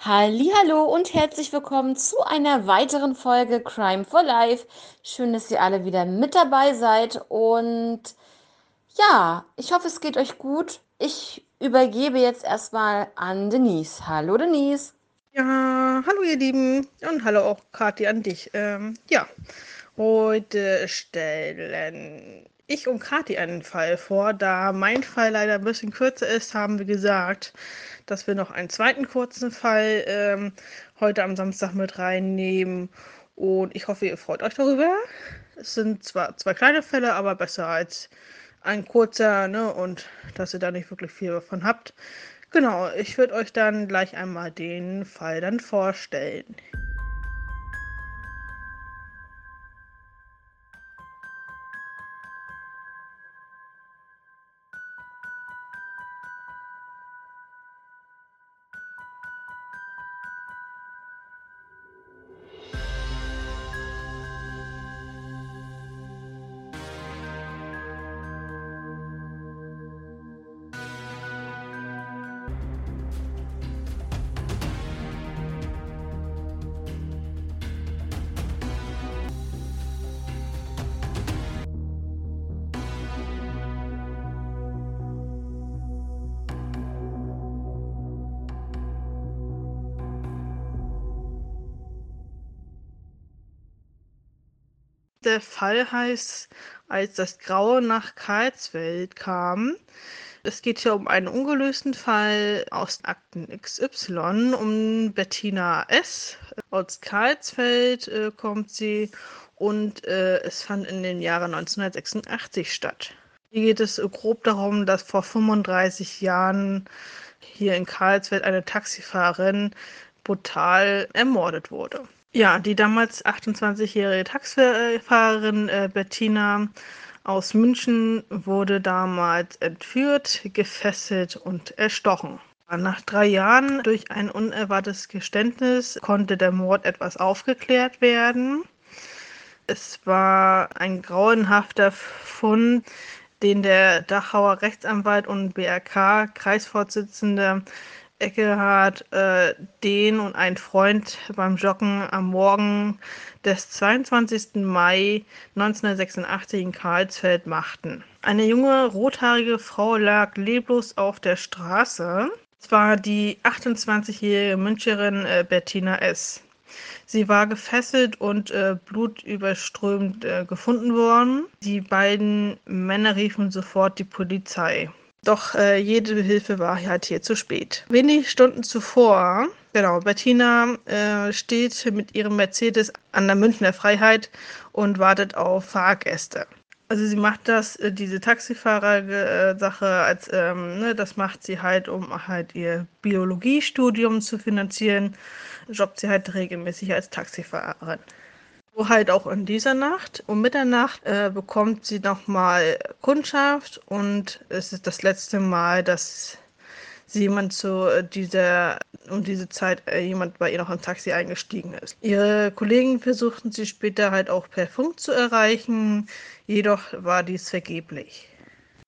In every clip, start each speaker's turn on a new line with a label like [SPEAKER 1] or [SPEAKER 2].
[SPEAKER 1] Hallihallo und herzlich willkommen zu einer weiteren Folge Crime for Life. Schön, dass ihr alle wieder mit dabei seid und ja, ich hoffe, es geht euch gut. Ich übergebe jetzt erstmal an Denise. Hallo Denise.
[SPEAKER 2] Ja, hallo ihr Lieben und hallo auch Kathi an dich. Ähm, ja, heute stellen ich und Kathi einen Fall vor. Da mein Fall leider ein bisschen kürzer ist, haben wir gesagt, dass wir noch einen zweiten kurzen Fall ähm, heute am Samstag mit reinnehmen. Und ich hoffe, ihr freut euch darüber. Es sind zwar zwei kleine Fälle, aber besser als ein kurzer, ne? Und dass ihr da nicht wirklich viel davon habt. Genau, ich würde euch dann gleich einmal den Fall dann vorstellen. Der Fall heißt, als das Graue nach Karlsfeld kam. Es geht hier um einen ungelösten Fall aus Akten XY, um Bettina S. Aus Karlsfeld äh, kommt sie und äh, es fand in den Jahren 1986 statt. Hier geht es grob darum, dass vor 35 Jahren hier in Karlsfeld eine Taxifahrerin brutal ermordet wurde. Ja, die damals 28-jährige Taxifahrerin äh, Bettina aus München wurde damals entführt, gefesselt und erstochen. Nach drei Jahren durch ein unerwartetes Geständnis konnte der Mord etwas aufgeklärt werden. Es war ein grauenhafter Fund, den der Dachauer Rechtsanwalt und BRK-Kreisvorsitzender Eckehard äh, den und ein Freund beim Joggen am Morgen des 22. Mai 1986 in Karlsfeld machten. Eine junge rothaarige Frau lag leblos auf der Straße. Es war die 28-jährige Müncherin äh, Bettina S. Sie war gefesselt und äh, blutüberströmt äh, gefunden worden. Die beiden Männer riefen sofort die Polizei. Doch äh, jede Hilfe war halt hier zu spät. Wenige Stunden zuvor, genau, Bettina äh, steht mit ihrem Mercedes an der Münchner Freiheit und wartet auf Fahrgäste. Also sie macht das, äh, diese Taxifahrer-Sache, als ähm, ne, das macht sie halt, um halt ihr Biologiestudium zu finanzieren, jobbt sie halt regelmäßig als Taxifahrerin. So halt auch in dieser Nacht. Um Mitternacht äh, bekommt sie nochmal Kundschaft und es ist das letzte Mal, dass sie jemand zu äh, dieser, um diese Zeit äh, jemand bei ihr noch im Taxi eingestiegen ist. Ihre Kollegen versuchten sie später halt auch per Funk zu erreichen, jedoch war dies vergeblich.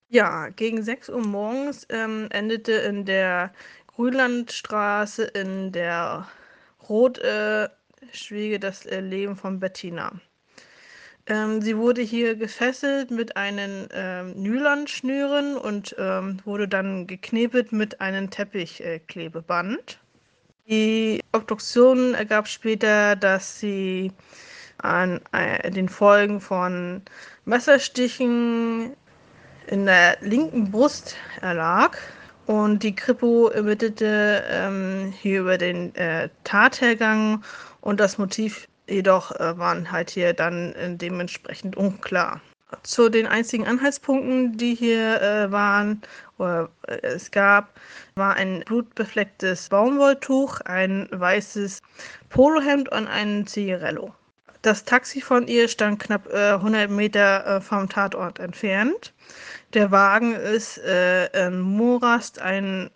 [SPEAKER 2] Ja, gegen 6 Uhr morgens ähm, endete in der Grünlandstraße in der Rot, äh, schwiege das Leben von Bettina. Ähm, sie wurde hier gefesselt mit einen ähm, Nylonschnüren und ähm, wurde dann geknebelt mit einem Teppichklebeband. Äh, Die Obduktion ergab später, dass sie an äh, den Folgen von Messerstichen in der linken Brust erlag. Und die Kripo ermittelte ähm, hier über den äh, Tathergang und das Motiv jedoch äh, waren halt hier dann äh, dementsprechend unklar. Zu den einzigen Anhaltspunkten, die hier äh, waren, oder äh, es gab, war ein blutbeflecktes Baumwolltuch, ein weißes Polohemd und ein Zigarello. Das Taxi von ihr stand knapp 100 äh, Meter äh, vom Tatort entfernt. Der Wagen ist im Morast eines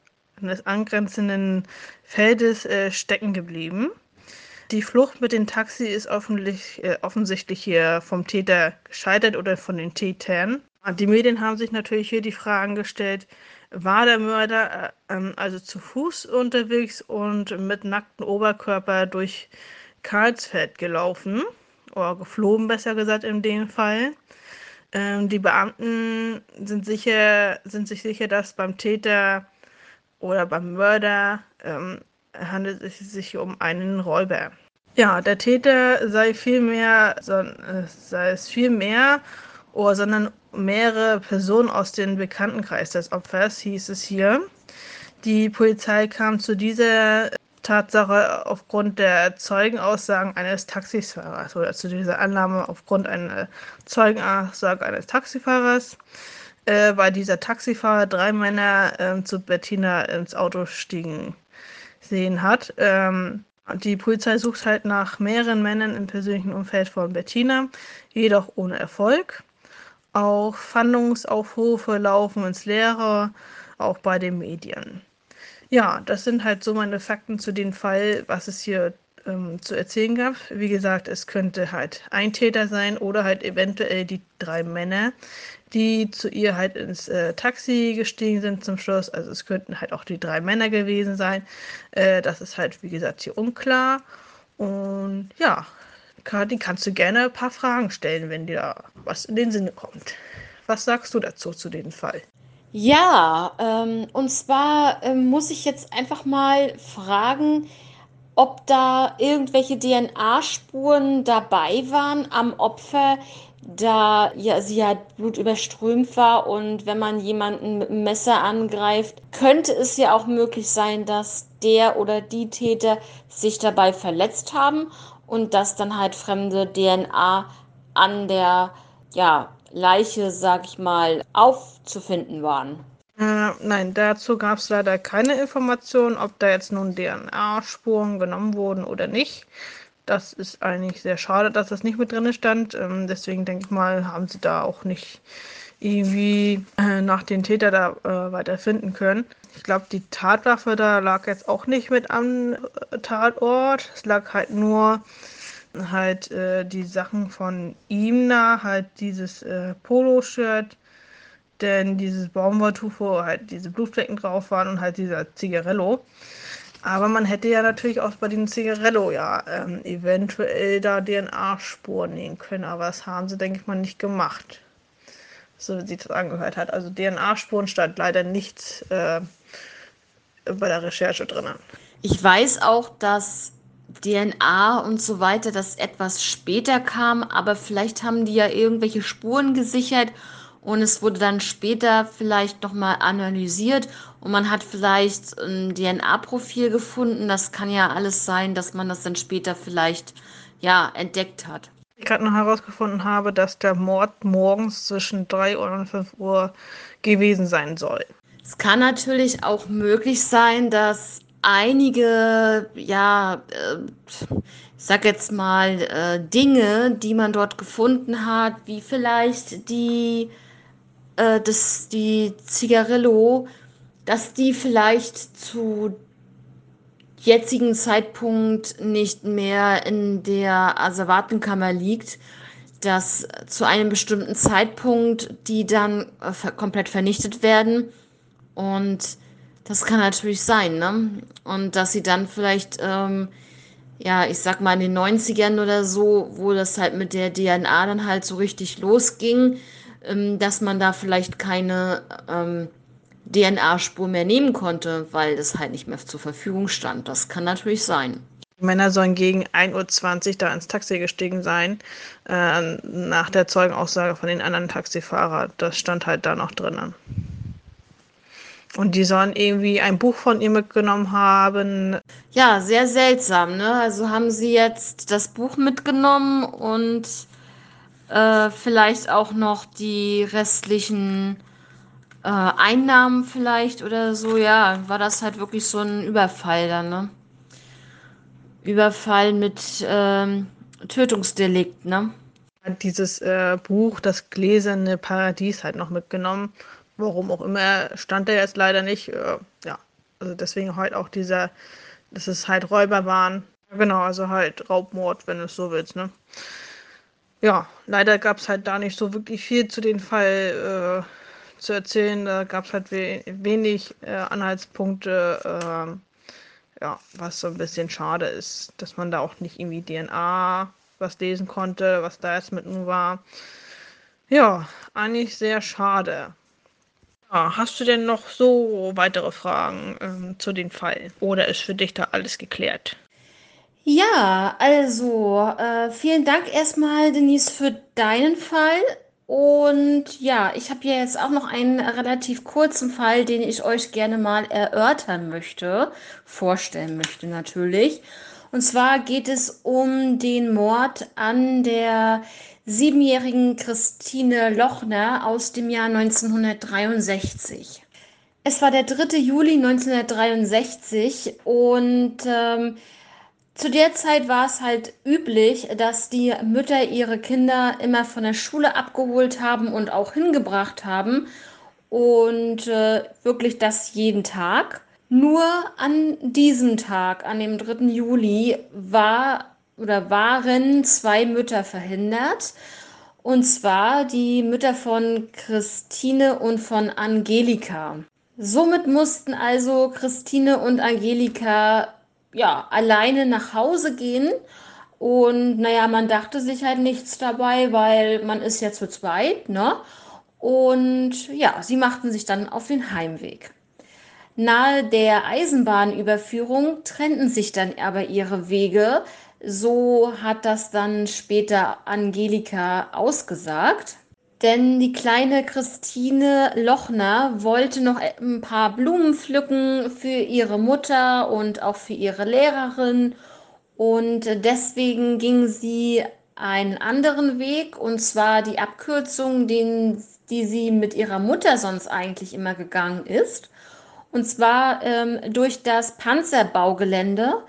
[SPEAKER 2] angrenzenden Feldes stecken geblieben. Die Flucht mit dem Taxi ist äh, offensichtlich hier vom Täter gescheitert oder von den Tätern. Die Medien haben sich natürlich hier die Fragen gestellt, war der Mörder äh, ähm, also zu Fuß unterwegs und mit nacktem Oberkörper durch Karlsfeld gelaufen oder geflogen, besser gesagt in dem Fall. Ähm, die Beamten sind, sicher, sind sich sicher, dass beim Täter oder beim Mörder ähm, handelt es sich um einen Räuber. Ja, der Täter sei vielmehr, äh, sei es viel mehr, oder, sondern mehrere Personen aus dem Bekanntenkreis des Opfers, hieß es hier. Die Polizei kam zu dieser Tatsache aufgrund der Zeugenaussagen eines Taxifahrers oder zu dieser Annahme aufgrund einer Zeugenaussage eines Taxifahrers, äh, weil dieser Taxifahrer drei Männer äh, zu Bettina ins Auto stiegen sehen hat. Ähm, die Polizei sucht halt nach mehreren Männern im persönlichen Umfeld von Bettina, jedoch ohne Erfolg. Auch Fahndungsaufrufe laufen ins Leere, auch bei den Medien. Ja, das sind halt so meine Fakten zu dem Fall, was es hier ähm, zu erzählen gab. Wie gesagt, es könnte halt ein Täter sein oder halt eventuell die drei Männer, die zu ihr halt ins äh, Taxi gestiegen sind zum Schluss. Also es könnten halt auch die drei Männer gewesen sein. Äh, das ist halt, wie gesagt, hier unklar. Und ja, Kati, kannst du gerne ein paar Fragen stellen, wenn dir was in den Sinn kommt. Was sagst du dazu, zu dem Fall?
[SPEAKER 1] Ja, ähm, und zwar ähm, muss ich jetzt einfach mal fragen, ob da irgendwelche DNA-Spuren dabei waren am Opfer, da ja, sie ja blutüberströmt war und wenn man jemanden mit einem Messer angreift, könnte es ja auch möglich sein, dass der oder die Täter sich dabei verletzt haben und dass dann halt fremde DNA an der ja, Leiche, sag ich mal, aufzufinden waren.
[SPEAKER 2] Äh, nein, dazu gab es leider keine Informationen, ob da jetzt nun DNA-Spuren genommen wurden oder nicht. Das ist eigentlich sehr schade, dass das nicht mit drin stand. Ähm, deswegen denke ich mal, haben sie da auch nicht irgendwie äh, nach den Täter da äh, weiter finden können. Ich glaube, die Tatwaffe da lag jetzt auch nicht mit am äh, Tatort. Es lag halt nur halt äh, die Sachen von ihm da, halt dieses äh, Polo-Shirt, denn dieses Baumwolltuch, wo halt diese Blutflecken drauf waren und halt dieser Zigarello. Aber man hätte ja natürlich auch bei dem Zigarello ja ähm, eventuell da DNA-Spuren nehmen können, aber das haben sie, denke ich mal, nicht gemacht. So wie sich das angehört hat. Also DNA-Spuren stand leider nicht äh, bei der Recherche drin.
[SPEAKER 1] Ich weiß auch, dass DNA und so weiter, das etwas später kam, aber vielleicht haben die ja irgendwelche Spuren gesichert und es wurde dann später vielleicht nochmal analysiert und man hat vielleicht ein DNA-Profil gefunden. Das kann ja alles sein, dass man das dann später vielleicht ja entdeckt hat.
[SPEAKER 2] Ich gerade noch herausgefunden habe, dass der Mord morgens zwischen 3 Uhr und 5 Uhr gewesen sein soll.
[SPEAKER 1] Es kann natürlich auch möglich sein, dass einige, ja, äh, ich sag jetzt mal, äh, Dinge, die man dort gefunden hat, wie vielleicht die, äh, das, die Zigarillo, dass die vielleicht zu jetzigen Zeitpunkt nicht mehr in der Asservatenkammer liegt, dass zu einem bestimmten Zeitpunkt die dann äh, komplett vernichtet werden und das kann natürlich sein, ne? Und dass sie dann vielleicht, ähm, ja, ich sag mal in den 90ern oder so, wo das halt mit der DNA dann halt so richtig losging, ähm, dass man da vielleicht keine ähm, DNA-Spur mehr nehmen konnte, weil das halt nicht mehr zur Verfügung stand. Das kann natürlich sein.
[SPEAKER 2] Die Männer sollen gegen 1.20 Uhr da ins Taxi gestiegen sein, äh, nach der Zeugenaussage von den anderen Taxifahrern. Das stand halt da noch drinnen. Und die sollen irgendwie ein Buch von ihr mitgenommen haben.
[SPEAKER 1] Ja, sehr seltsam, ne? Also haben sie jetzt das Buch mitgenommen und äh, vielleicht auch noch die restlichen äh, Einnahmen vielleicht oder so. Ja, war das halt wirklich so ein Überfall dann, ne? Überfall mit ähm, Tötungsdelikt, ne?
[SPEAKER 2] Hat dieses äh, Buch, das gläserne Paradies, halt noch mitgenommen warum auch immer, stand er jetzt leider nicht. Äh, ja, also deswegen halt auch dieser, dass es halt Räuber waren. Genau, also halt Raubmord, wenn du es so willst, ne? Ja, leider gab es halt da nicht so wirklich viel zu dem Fall äh, zu erzählen. Da gab es halt we wenig äh, Anhaltspunkte, äh, ja, was so ein bisschen schade ist, dass man da auch nicht irgendwie DNA was lesen konnte, was da jetzt mit nun war. Ja, eigentlich sehr schade. Ja, hast du denn noch so weitere Fragen ähm, zu dem Fall? Oder ist für dich da alles geklärt?
[SPEAKER 1] Ja, also äh, vielen Dank erstmal, Denise, für deinen Fall. Und ja, ich habe hier jetzt auch noch einen relativ kurzen Fall, den ich euch gerne mal erörtern möchte, vorstellen möchte natürlich. Und zwar geht es um den Mord an der siebenjährigen Christine Lochner aus dem Jahr 1963. Es war der 3. Juli 1963 und ähm, zu der Zeit war es halt üblich, dass die Mütter ihre Kinder immer von der Schule abgeholt haben und auch hingebracht haben. Und äh, wirklich das jeden Tag. Nur an diesem Tag, an dem 3. Juli, war oder waren zwei Mütter verhindert. Und zwar die Mütter von Christine und von Angelika. Somit mussten also Christine und Angelika ja alleine nach Hause gehen. Und naja, man dachte sich halt nichts dabei, weil man ist ja zu zweit, ne? Und ja, sie machten sich dann auf den Heimweg. Nahe der Eisenbahnüberführung trennten sich dann aber ihre Wege. So hat das dann später Angelika ausgesagt. Denn die kleine Christine Lochner wollte noch ein paar Blumen pflücken für ihre Mutter und auch für ihre Lehrerin. Und deswegen ging sie einen anderen Weg, und zwar die Abkürzung, den, die sie mit ihrer Mutter sonst eigentlich immer gegangen ist. Und zwar ähm, durch das Panzerbaugelände.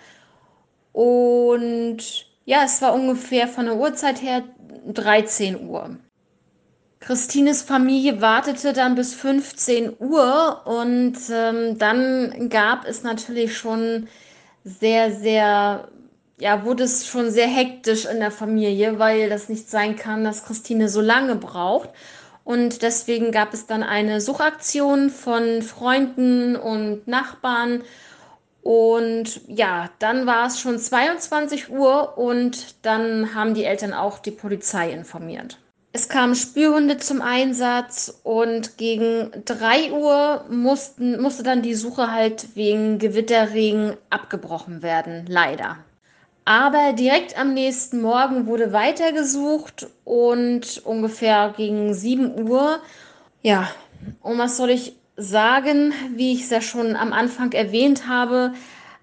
[SPEAKER 1] Und ja, es war ungefähr von der Uhrzeit her 13 Uhr. Christines Familie wartete dann bis 15 Uhr und ähm, dann gab es natürlich schon sehr, sehr, ja, wurde es schon sehr hektisch in der Familie, weil das nicht sein kann, dass Christine so lange braucht. Und deswegen gab es dann eine Suchaktion von Freunden und Nachbarn. Und ja, dann war es schon 22 Uhr und dann haben die Eltern auch die Polizei informiert. Es kamen Spürhunde zum Einsatz und gegen 3 Uhr mussten, musste dann die Suche halt wegen Gewitterregen abgebrochen werden, leider. Aber direkt am nächsten Morgen wurde weitergesucht und ungefähr gegen 7 Uhr, ja, und was soll ich sagen, wie ich es ja schon am Anfang erwähnt habe,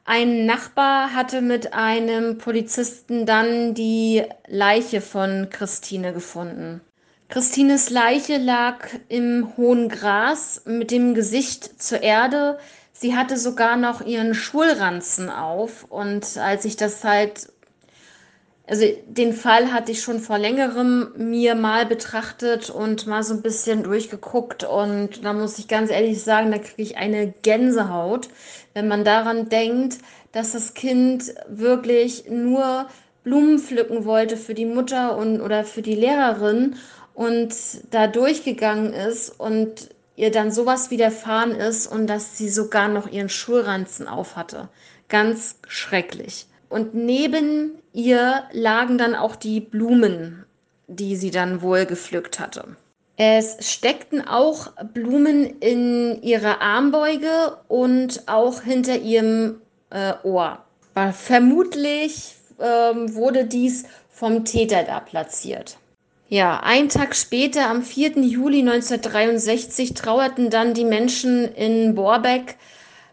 [SPEAKER 1] ein Nachbar hatte mit einem Polizisten dann die Leiche von Christine gefunden. Christines Leiche lag im hohen Gras mit dem Gesicht zur Erde. Sie hatte sogar noch ihren Schulranzen auf. Und als ich das halt, also den Fall hatte ich schon vor längerem mir mal betrachtet und mal so ein bisschen durchgeguckt. Und da muss ich ganz ehrlich sagen, da kriege ich eine Gänsehaut, wenn man daran denkt, dass das Kind wirklich nur Blumen pflücken wollte für die Mutter und oder für die Lehrerin und da durchgegangen ist und ihr dann sowas widerfahren ist und dass sie sogar noch ihren Schulranzen auf hatte. Ganz schrecklich. Und neben ihr lagen dann auch die Blumen, die sie dann wohl gepflückt hatte. Es steckten auch Blumen in ihrer Armbeuge und auch hinter ihrem äh, Ohr. Vermutlich ähm, wurde dies vom Täter da platziert. Ja, einen Tag später, am 4. Juli 1963, trauerten dann die Menschen in Borbeck,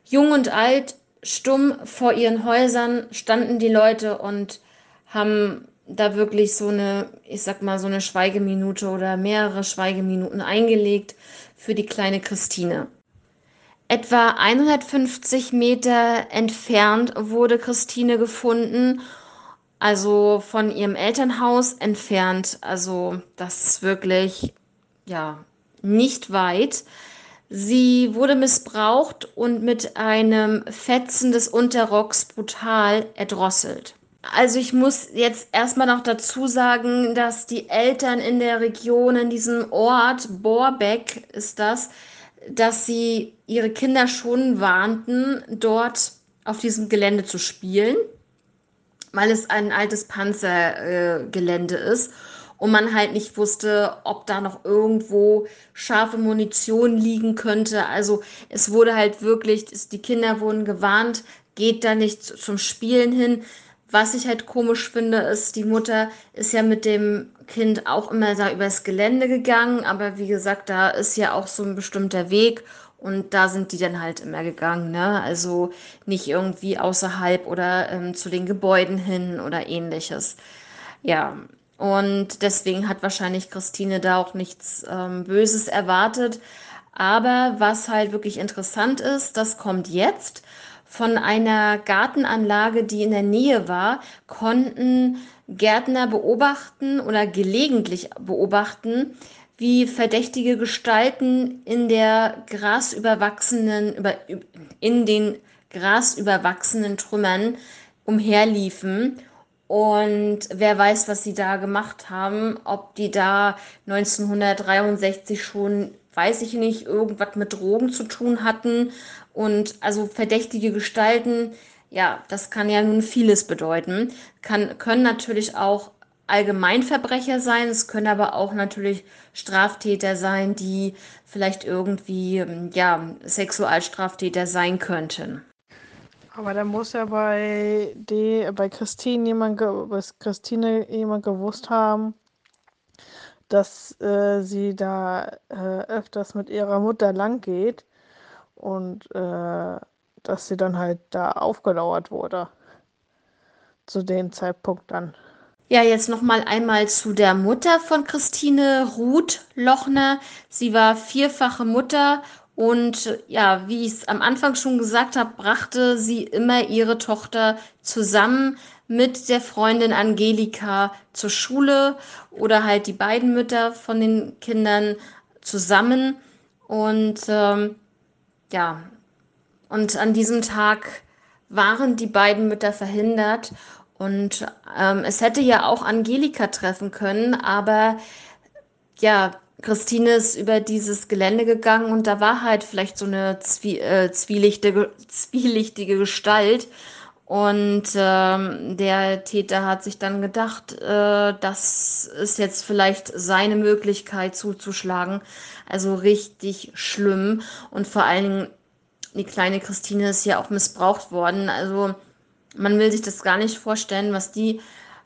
[SPEAKER 1] jung und alt, stumm vor ihren Häusern standen die Leute und haben da wirklich so eine, ich sag mal, so eine Schweigeminute oder mehrere Schweigeminuten eingelegt für die kleine Christine. Etwa 150 Meter entfernt wurde Christine gefunden also von ihrem Elternhaus entfernt. Also das ist wirklich, ja, nicht weit. Sie wurde missbraucht und mit einem Fetzen des Unterrocks brutal erdrosselt. Also ich muss jetzt erstmal noch dazu sagen, dass die Eltern in der Region, in diesem Ort, Borbeck ist das, dass sie ihre Kinder schon warnten, dort auf diesem Gelände zu spielen, weil es ein altes Panzergelände äh, ist und man halt nicht wusste, ob da noch irgendwo scharfe Munition liegen könnte. Also es wurde halt wirklich, die Kinder wurden gewarnt, geht da nicht zum Spielen hin. Was ich halt komisch finde, ist, die Mutter ist ja mit dem Kind auch immer da übers Gelände gegangen, aber wie gesagt, da ist ja auch so ein bestimmter Weg und da sind die dann halt immer gegangen, ne? Also nicht irgendwie außerhalb oder ähm, zu den Gebäuden hin oder ähnliches. Ja, und deswegen hat wahrscheinlich Christine da auch nichts ähm, Böses erwartet. Aber was halt wirklich interessant ist, das kommt jetzt. Von einer Gartenanlage, die in der Nähe war, konnten Gärtner beobachten oder gelegentlich beobachten, wie verdächtige Gestalten in der grasüberwachsenen, über, in den grasüberwachsenen Trümmern umherliefen. Und wer weiß, was sie da gemacht haben, ob die da 1963 schon, weiß ich nicht, irgendwas mit Drogen zu tun hatten. Und also verdächtige Gestalten, ja, das kann ja nun vieles bedeuten. Kann, können natürlich auch Allgemeinverbrecher sein, es können aber auch natürlich Straftäter sein, die vielleicht irgendwie ähm, ja, Sexualstraftäter sein könnten.
[SPEAKER 2] Aber da muss ja bei, die, bei Christine jemand, Christine jemand gewusst haben, dass äh, sie da äh, öfters mit ihrer Mutter lang geht und äh, dass sie dann halt da aufgelauert wurde. Zu dem Zeitpunkt dann.
[SPEAKER 1] Ja, jetzt noch mal einmal zu der Mutter von Christine, Ruth Lochner. Sie war vierfache Mutter und ja, wie ich es am Anfang schon gesagt habe, brachte sie immer ihre Tochter zusammen mit der Freundin Angelika zur Schule oder halt die beiden Mütter von den Kindern zusammen. Und ähm, ja, und an diesem Tag waren die beiden Mütter verhindert. Und ähm, es hätte ja auch Angelika treffen können, aber ja, Christine ist über dieses Gelände gegangen und da war halt vielleicht so eine zwie äh, zwielichtige, zwielichtige Gestalt. Und ähm, der Täter hat sich dann gedacht, äh, das ist jetzt vielleicht seine Möglichkeit zuzuschlagen. Also richtig schlimm. Und vor allen Dingen, die kleine Christine ist ja auch missbraucht worden. Also man will sich das gar nicht vorstellen, was die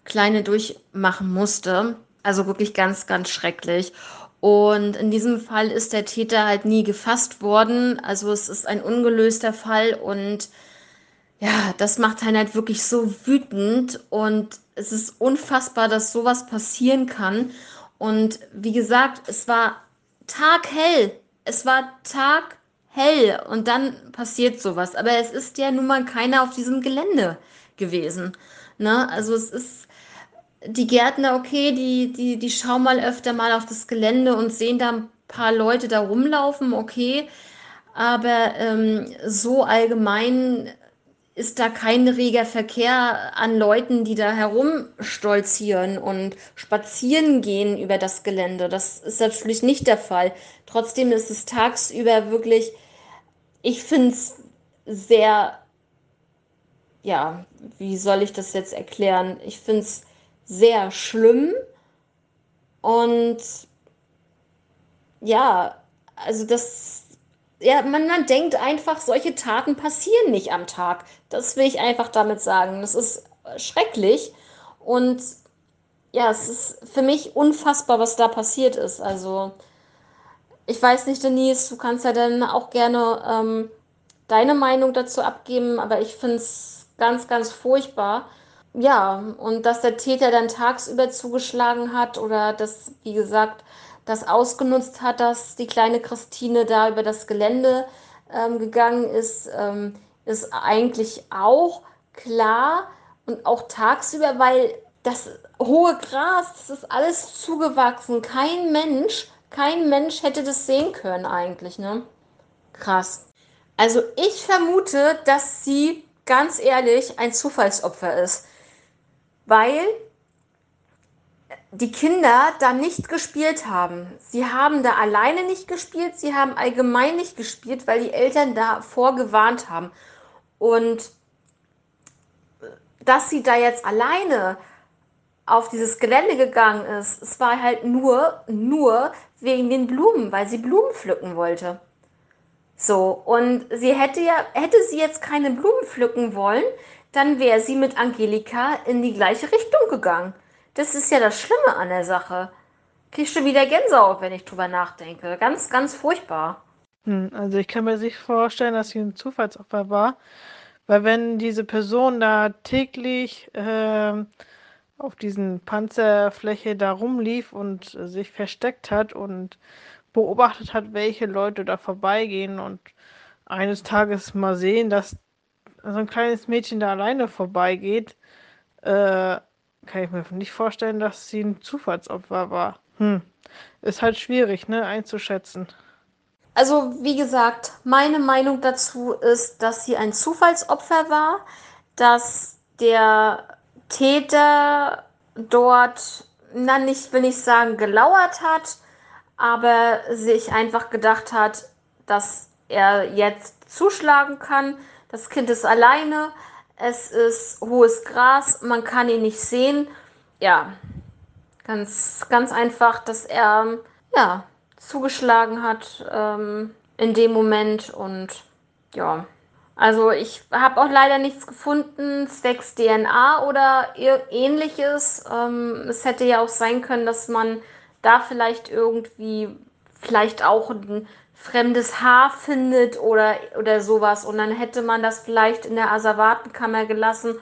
[SPEAKER 1] Kleine durchmachen musste. Also wirklich ganz, ganz schrecklich. Und in diesem Fall ist der Täter halt nie gefasst worden. Also es ist ein ungelöster Fall und ja, das macht einen halt wirklich so wütend und es ist unfassbar, dass sowas passieren kann. Und wie gesagt, es war taghell. Es war taghell und dann passiert sowas. Aber es ist ja nun mal keiner auf diesem Gelände gewesen. Ne? Also es ist die Gärtner, okay, die, die, die schauen mal öfter mal auf das Gelände und sehen da ein paar Leute da rumlaufen, okay. Aber ähm, so allgemein ist da kein reger Verkehr an Leuten, die da herumstolzieren und spazieren gehen über das Gelände. Das ist natürlich nicht der Fall. Trotzdem ist es tagsüber wirklich, ich finde es sehr, ja, wie soll ich das jetzt erklären? Ich finde es sehr schlimm und ja, also das ja, man, man denkt einfach, solche Taten passieren nicht am Tag. Das will ich einfach damit sagen. Das ist schrecklich. Und ja, es ist für mich unfassbar, was da passiert ist. Also, ich weiß nicht, Denise, du kannst ja dann auch gerne ähm, deine Meinung dazu abgeben, aber ich finde es ganz, ganz furchtbar. Ja, und dass der Täter dann tagsüber zugeschlagen hat oder dass, wie gesagt, das ausgenutzt hat, dass die kleine Christine da über das Gelände ähm, gegangen ist, ähm, ist eigentlich auch klar und auch tagsüber, weil das hohe Gras, das ist alles zugewachsen. Kein Mensch, kein Mensch hätte das sehen können eigentlich, ne? Krass. Also ich vermute, dass sie ganz ehrlich ein Zufallsopfer ist. weil die Kinder da nicht gespielt haben. Sie haben da alleine nicht gespielt, sie haben allgemein nicht gespielt, weil die Eltern davor gewarnt haben. Und dass sie da jetzt alleine auf dieses Gelände gegangen ist, es war halt nur, nur wegen den Blumen, weil sie Blumen pflücken wollte. So, und sie hätte ja, hätte sie jetzt keine Blumen pflücken wollen, dann wäre sie mit Angelika in die gleiche Richtung gegangen. Das ist ja das Schlimme an der Sache. Krieg schon wieder Gänsehaut, wenn ich drüber nachdenke. Ganz, ganz furchtbar.
[SPEAKER 2] Hm, also ich kann mir nicht vorstellen, dass sie ein Zufallsopfer war, weil wenn diese Person da täglich äh, auf diesen Panzerfläche da rumlief und sich versteckt hat und beobachtet hat, welche Leute da vorbeigehen und eines Tages mal sehen, dass so ein kleines Mädchen da alleine vorbeigeht, äh, kann ich mir nicht vorstellen, dass sie ein Zufallsopfer war. Hm. Ist halt schwierig, ne, einzuschätzen.
[SPEAKER 1] Also, wie gesagt, meine Meinung dazu ist, dass sie ein Zufallsopfer war, dass der Täter dort, na nicht, will ich sagen, gelauert hat, aber sich einfach gedacht hat, dass er jetzt zuschlagen kann. Das Kind ist alleine, es ist hohes Gras, man kann ihn nicht sehen. Ja, ganz, ganz einfach, dass er ja, zugeschlagen hat ähm, in dem Moment und ja. Also ich habe auch leider nichts gefunden, zwecks DNA oder ähnliches. Ähm, es hätte ja auch sein können, dass man da vielleicht irgendwie vielleicht auch ein fremdes Haar findet oder, oder sowas. Und dann hätte man das vielleicht in der Asservatenkammer gelassen.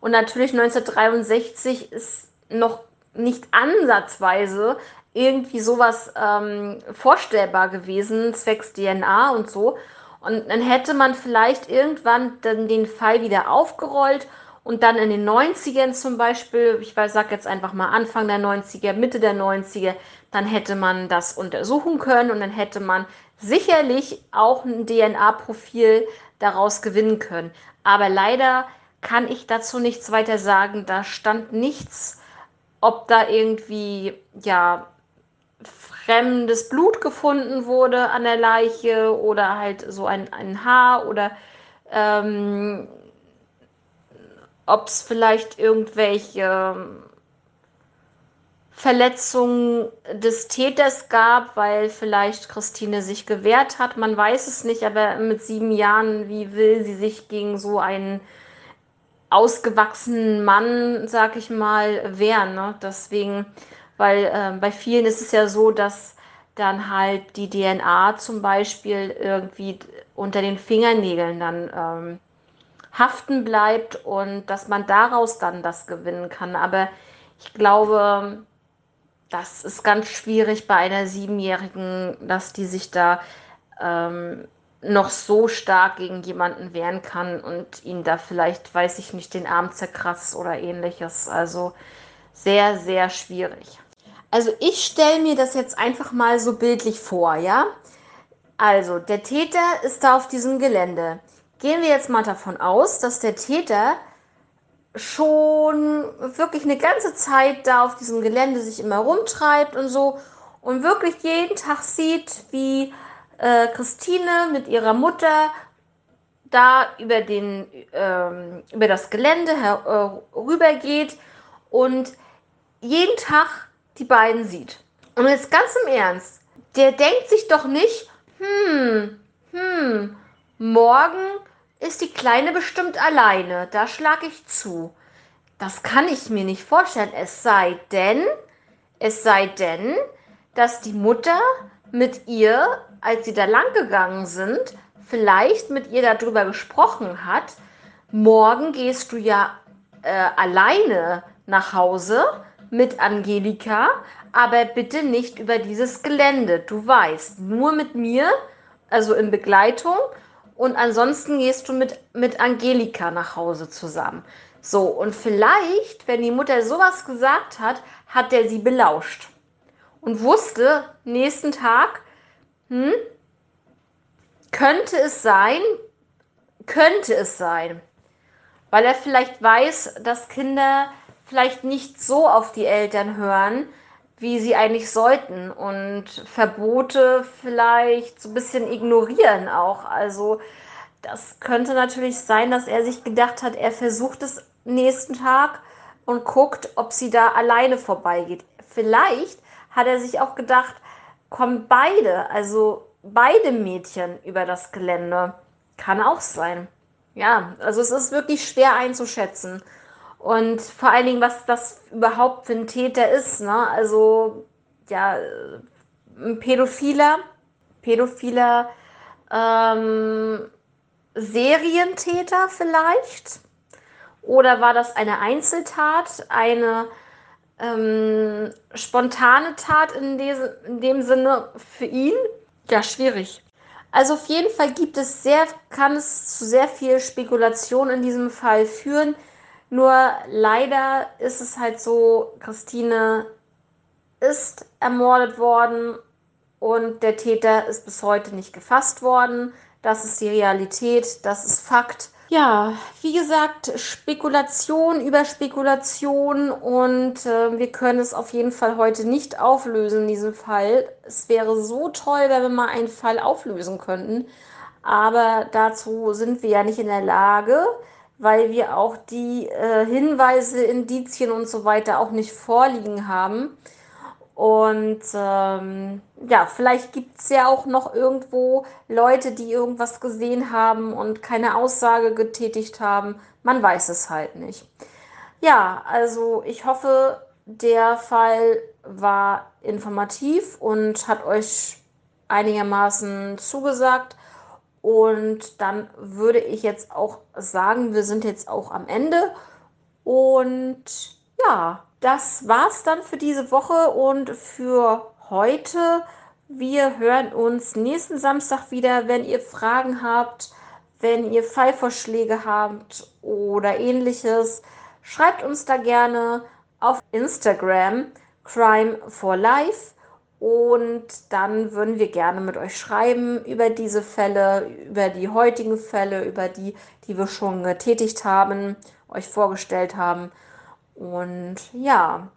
[SPEAKER 1] Und natürlich 1963 ist noch nicht ansatzweise irgendwie sowas ähm, vorstellbar gewesen, zwecks DNA und so. Und dann hätte man vielleicht irgendwann dann den Fall wieder aufgerollt und dann in den 90ern zum Beispiel, ich weiß, sag jetzt einfach mal Anfang der 90er, Mitte der 90er, dann hätte man das untersuchen können und dann hätte man sicherlich auch ein DNA-Profil daraus gewinnen können. Aber leider kann ich dazu nichts weiter sagen. Da stand nichts, ob da irgendwie, ja, fremdes Blut gefunden wurde an der Leiche oder halt so ein, ein Haar oder ähm, ob es vielleicht irgendwelche Verletzungen des Täters gab, weil vielleicht Christine sich gewehrt hat. Man weiß es nicht, aber mit sieben Jahren, wie will sie sich gegen so einen ausgewachsenen Mann, sag ich mal, wehren? Ne? Deswegen, weil äh, bei vielen ist es ja so, dass dann halt die DNA zum Beispiel irgendwie unter den Fingernägeln dann ähm, haften bleibt und dass man daraus dann das gewinnen kann. Aber ich glaube, das ist ganz schwierig bei einer Siebenjährigen, dass die sich da ähm, noch so stark gegen jemanden wehren kann und ihn da vielleicht, weiß ich nicht, den Arm zerkratzt oder ähnliches. Also sehr, sehr schwierig. Also ich stelle mir das jetzt einfach mal so bildlich vor, ja? Also der Täter ist da auf diesem Gelände. Gehen wir jetzt mal davon aus, dass der Täter schon wirklich eine ganze Zeit da auf diesem Gelände sich immer rumtreibt und so und wirklich jeden Tag sieht, wie äh, Christine mit ihrer Mutter da über, den, ähm, über das Gelände äh, geht und jeden Tag die beiden sieht. Und jetzt ganz im Ernst, der denkt sich doch nicht, hm, hm, morgen ist die Kleine bestimmt alleine. Da schlage ich zu. Das kann ich mir nicht vorstellen. Es sei denn, es sei denn, dass die Mutter mit ihr, als sie da lang gegangen sind, vielleicht mit ihr darüber gesprochen hat. Morgen gehst du ja äh, alleine nach Hause mit Angelika, aber bitte nicht über dieses Gelände. Du weißt, nur mit mir, also in Begleitung und ansonsten gehst du mit, mit Angelika nach Hause zusammen. So, und vielleicht, wenn die Mutter sowas gesagt hat, hat der sie belauscht und wusste, nächsten Tag, hm, könnte es sein, könnte es sein, weil er vielleicht weiß, dass Kinder vielleicht nicht so auf die Eltern hören, wie sie eigentlich sollten und Verbote vielleicht so ein bisschen ignorieren auch. Also das könnte natürlich sein, dass er sich gedacht hat, er versucht es nächsten Tag und guckt, ob sie da alleine vorbeigeht. Vielleicht hat er sich auch gedacht, kommen beide, also beide Mädchen über das Gelände. Kann auch sein. Ja, also es ist wirklich schwer einzuschätzen. Und vor allen Dingen, was das überhaupt für ein Täter ist. Ne? Also, ja, ein Pädophiler, pädophiler ähm, Serientäter vielleicht? Oder war das eine Einzeltat, eine ähm, spontane Tat in, diese, in dem Sinne für ihn? Ja, schwierig. Also auf jeden Fall gibt es sehr, kann es zu sehr viel Spekulation in diesem Fall führen. Nur leider ist es halt so, Christine ist ermordet worden und der Täter ist bis heute nicht gefasst worden. Das ist die Realität, das ist Fakt. Ja, wie gesagt, Spekulation über Spekulation und äh, wir können es auf jeden Fall heute nicht auflösen, diesen Fall. Es wäre so toll, wenn wir mal einen Fall auflösen könnten, aber dazu sind wir ja nicht in der Lage weil wir auch die äh, Hinweise, Indizien und so weiter auch nicht vorliegen haben. Und ähm, ja, vielleicht gibt es ja auch noch irgendwo Leute, die irgendwas gesehen haben und keine Aussage getätigt haben. Man weiß es halt nicht. Ja, also ich hoffe, der Fall war informativ und hat euch einigermaßen zugesagt. Und dann würde ich jetzt auch sagen, wir sind jetzt auch am Ende. Und ja, das war's dann für diese Woche und für heute. Wir hören uns nächsten Samstag wieder, wenn ihr Fragen habt, wenn ihr Fallvorschläge habt oder ähnliches. Schreibt uns da gerne auf Instagram Crime for Life und dann würden wir gerne mit euch schreiben über diese Fälle, über die heutigen Fälle, über die, die wir schon getätigt haben, euch vorgestellt haben. Und ja,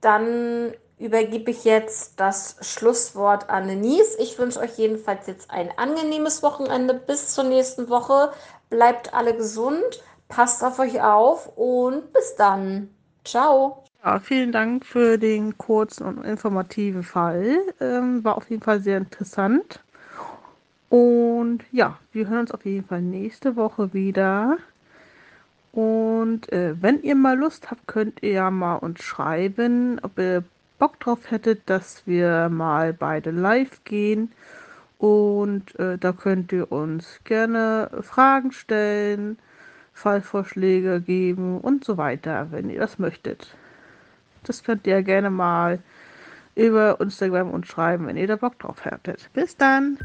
[SPEAKER 1] dann übergebe ich jetzt das Schlusswort an Denise. Ich wünsche euch jedenfalls jetzt ein angenehmes Wochenende. Bis zur nächsten Woche. Bleibt alle gesund, passt auf euch auf und bis dann. Ciao.
[SPEAKER 2] Ja, vielen Dank für den kurzen und informativen Fall. Ähm, war auf jeden Fall sehr interessant. Und ja, wir hören uns auf jeden Fall nächste Woche wieder. Und äh, wenn ihr mal Lust habt, könnt ihr ja mal uns schreiben, ob ihr Bock drauf hättet, dass wir mal beide live gehen. Und äh, da könnt ihr uns gerne Fragen stellen, Fallvorschläge geben und so weiter, wenn ihr das möchtet. Das könnt ihr gerne mal über Instagram uns schreiben, wenn ihr da Bock drauf hättet. Bis dann!